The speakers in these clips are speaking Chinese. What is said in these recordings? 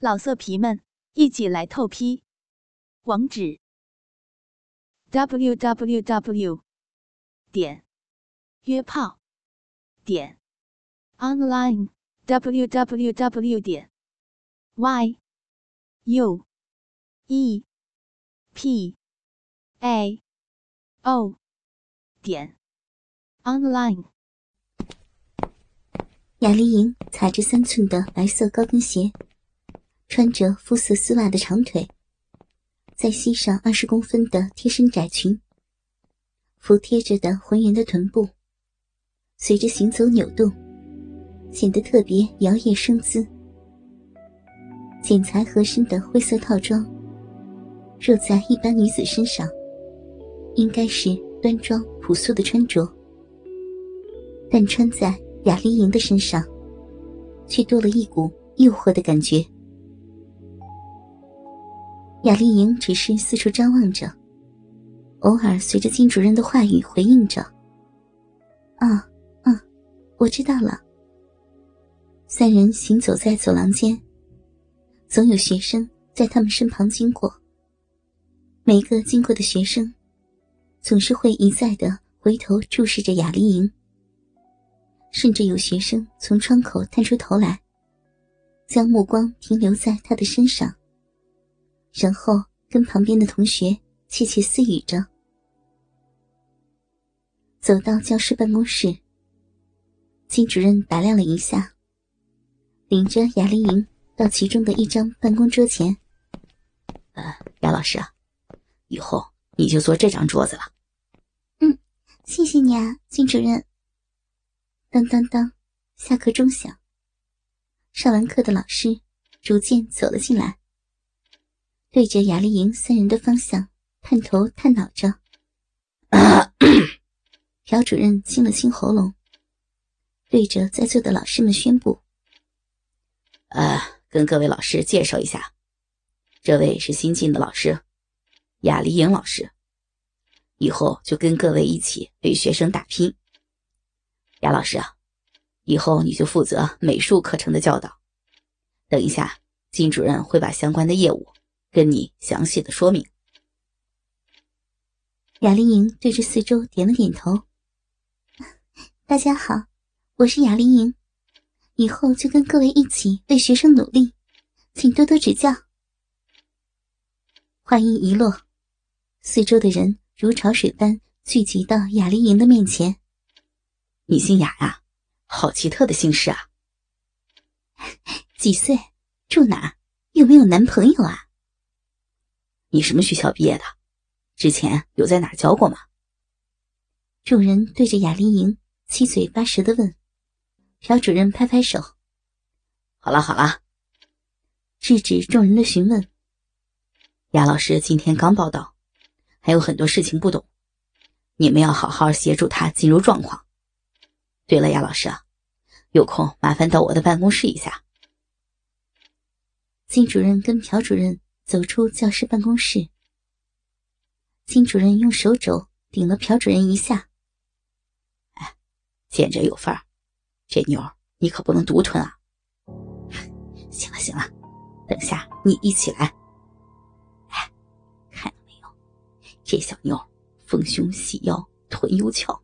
老色皮们，一起来透批！网址：w w w 点约炮点 online w w w 点 y u e p a o 点 online。雅丽莹踩着三寸的白色高跟鞋。穿着肤色丝袜的长腿，再系上二十公分的贴身窄裙，服贴着的浑圆的臀部，随着行走扭动，显得特别摇曳生姿。剪裁合身的灰色套装，若在一般女子身上，应该是端庄朴素的穿着，但穿在雅丽莹的身上，却多了一股诱惑的感觉。雅丽莹只是四处张望着，偶尔随着金主任的话语回应着：“啊，啊，我知道了。”三人行走在走廊间，总有学生在他们身旁经过。每个经过的学生，总是会一再的回头注视着雅丽莹，甚至有学生从窗口探出头来，将目光停留在她的身上。然后跟旁边的同学窃窃私语着，走到教师办公室。金主任打量了一下，领着雅丽莹到其中的一张办公桌前。呃，雅老师啊，以后你就坐这张桌子了。嗯，谢谢你啊，金主任。当当当，下课钟响。上完课的老师逐渐走了进来。对着雅丽莹三人的方向探头探脑着，朴主任清了清喉咙，对着在座的老师们宣布：“呃，跟各位老师介绍一下，这位是新进的老师，雅丽莹老师，以后就跟各位一起为学生打拼。雅老师啊，以后你就负责美术课程的教导，等一下金主任会把相关的业务。”跟你详细的说明。雅丽莹对着四周点了点头。大家好，我是雅丽莹，以后就跟各位一起为学生努力，请多多指教。话音一落，四周的人如潮水般聚集到雅丽莹的面前。你姓雅呀？好奇特的姓氏啊！几岁？住哪？有没有男朋友啊？你什么学校毕业的？之前有在哪教过吗？众人对着雅丽莹七嘴八舌的问。朴主任拍拍手：“好了好了。”制止众人的询问。雅老师今天刚报道，还有很多事情不懂，你们要好好协助他进入状况。对了，雅老师啊，有空麻烦到我的办公室一下。金主任跟朴主任。走出教师办公室，金主任用手肘顶了朴主任一下。哎，见者有份儿，这妞你可不能独吞啊！行了行了，等下你一起来。哎，看到没有，这小妞丰胸细腰，臀又翘，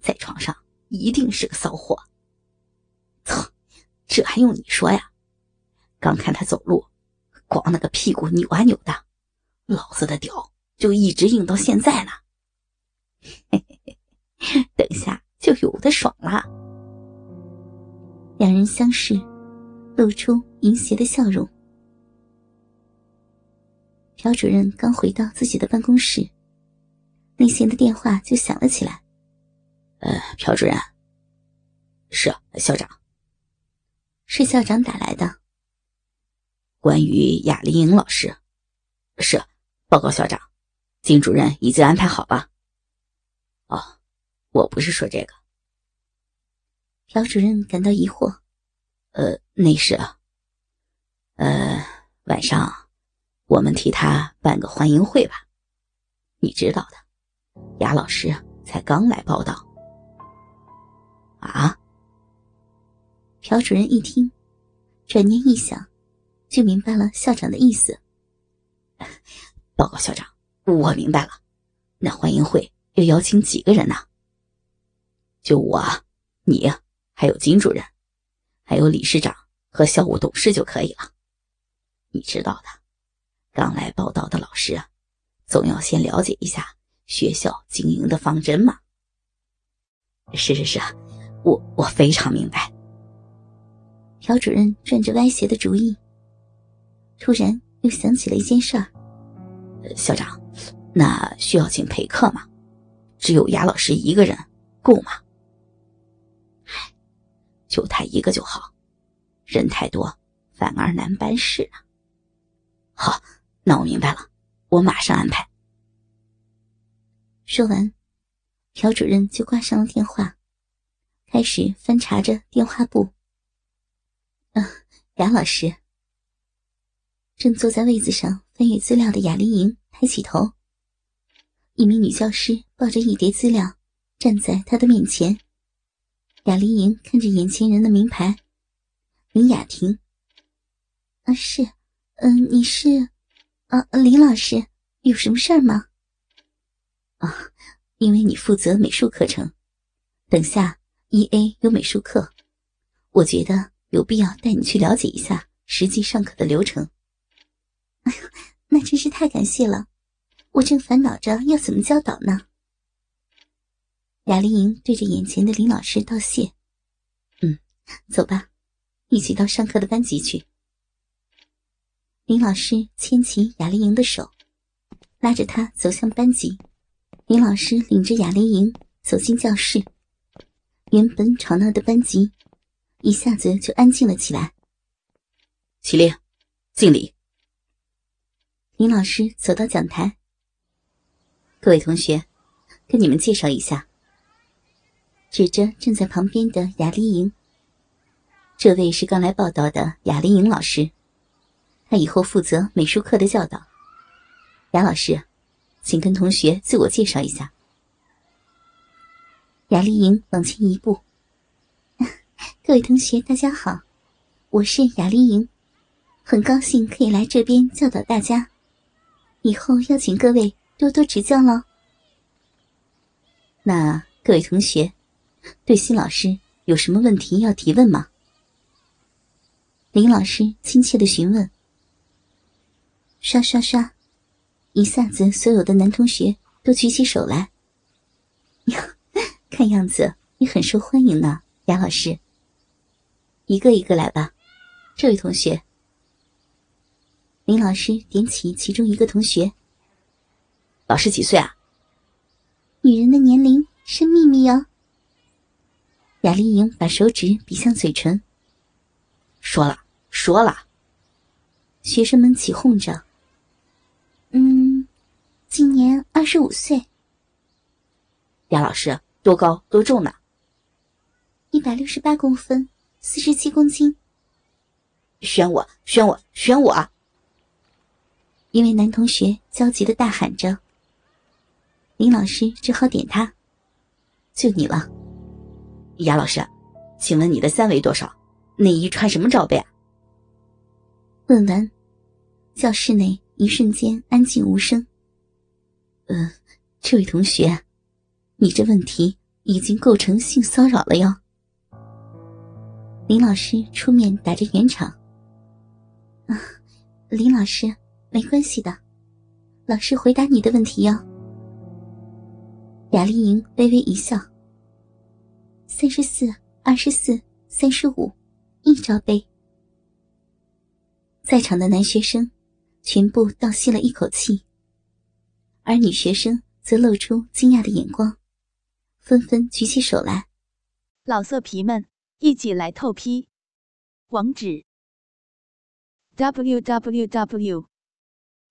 在床上一定是个骚货。操，这还用你说呀？刚看她走路。光那个屁股扭啊扭的，老子的屌就一直硬到现在呢。嘿嘿嘿，等下就有的爽了。两人相视，露出淫邪的笑容。朴主任刚回到自己的办公室，内线的电话就响了起来。呃，朴主任，是啊校长，是校长打来的。关于雅丽莹老师，是报告校长，金主任已经安排好了。哦，我不是说这个。朴主任感到疑惑。呃，那是，呃，晚上我们替他办个欢迎会吧。你知道的，雅老师才刚来报道。啊？朴主任一听，转念一想。就明白了校长的意思。报告校长，我明白了。那欢迎会要邀请几个人呢？就我、你，还有金主任，还有理事长和校务董事就可以了。你知道的，刚来报道的老师啊，总要先了解一下学校经营的方针嘛。是是是，我我非常明白。朴主任转着歪斜的主意，突然又想起了一件事儿。校长，那需要请陪客吗？只有雅老师一个人够吗？唉，就他一个就好，人太多反而难办事啊。好，那我明白了，我马上安排。说完，朴主任就挂上了电话，开始翻查着电话簿。嗯，雅老师正坐在位子上翻阅资料的雅丽莹抬起头，一名女教师抱着一叠资料站在她的面前。雅丽莹看着眼前人的名牌，林雅婷。啊，是。嗯，你是，啊，林老师，有什么事儿吗？啊，因为你负责美术课程，等下一 A 有美术课，我觉得有必要带你去了解一下实际上课的流程。哎呦，那真是太感谢了，我正烦恼着要怎么教导呢。雅丽莹对着眼前的林老师道谢：“嗯，走吧，一起到上课的班级去。”林老师牵起雅丽莹的手，拉着她走向班级。林老师领着雅丽莹走进教室，原本吵闹的班级一下子就安静了起来。起立，敬礼。林老师走到讲台，各位同学，跟你们介绍一下，指着站在旁边的雅丽莹，这位是刚来报道的雅丽莹老师。她以后负责美术课的教导。雅老师，请跟同学自我介绍一下。雅丽莹往前一步：“ 各位同学，大家好，我是雅丽莹，很高兴可以来这边教导大家，以后要请各位多多指教喽。”那各位同学，对新老师有什么问题要提问吗？林老师亲切的询问。刷刷刷！一下子，所有的男同学都举起手来。哟，看样子你很受欢迎呢，杨老师。一个一个来吧，这位同学。林老师点起其中一个同学。老师几岁啊？女人的年龄是秘密哦。雅丽莹把手指比向嘴唇。说了，说了。学生们起哄着。嗯，今年二十五岁。雅老师多高多重呢？一百六十八公分，四十七公斤。选我，选我，选我！一位男同学焦急的大喊着。林老师只好点他，就你了。雅老师，请问你的三围多少？内衣穿什么罩杯啊？问完，教室内。一瞬间安静无声。嗯，这位同学，你这问题已经构成性骚扰了哟。林老师出面打着圆场。啊，林老师，没关系的，老师回答你的问题哟。雅丽莹微微一笑。三十四、二十四、三十五，一罩杯。在场的男学生。全部倒吸了一口气，而女学生则露出惊讶的眼光，纷纷举起手来。老色皮们，一起来透批！网址：w w w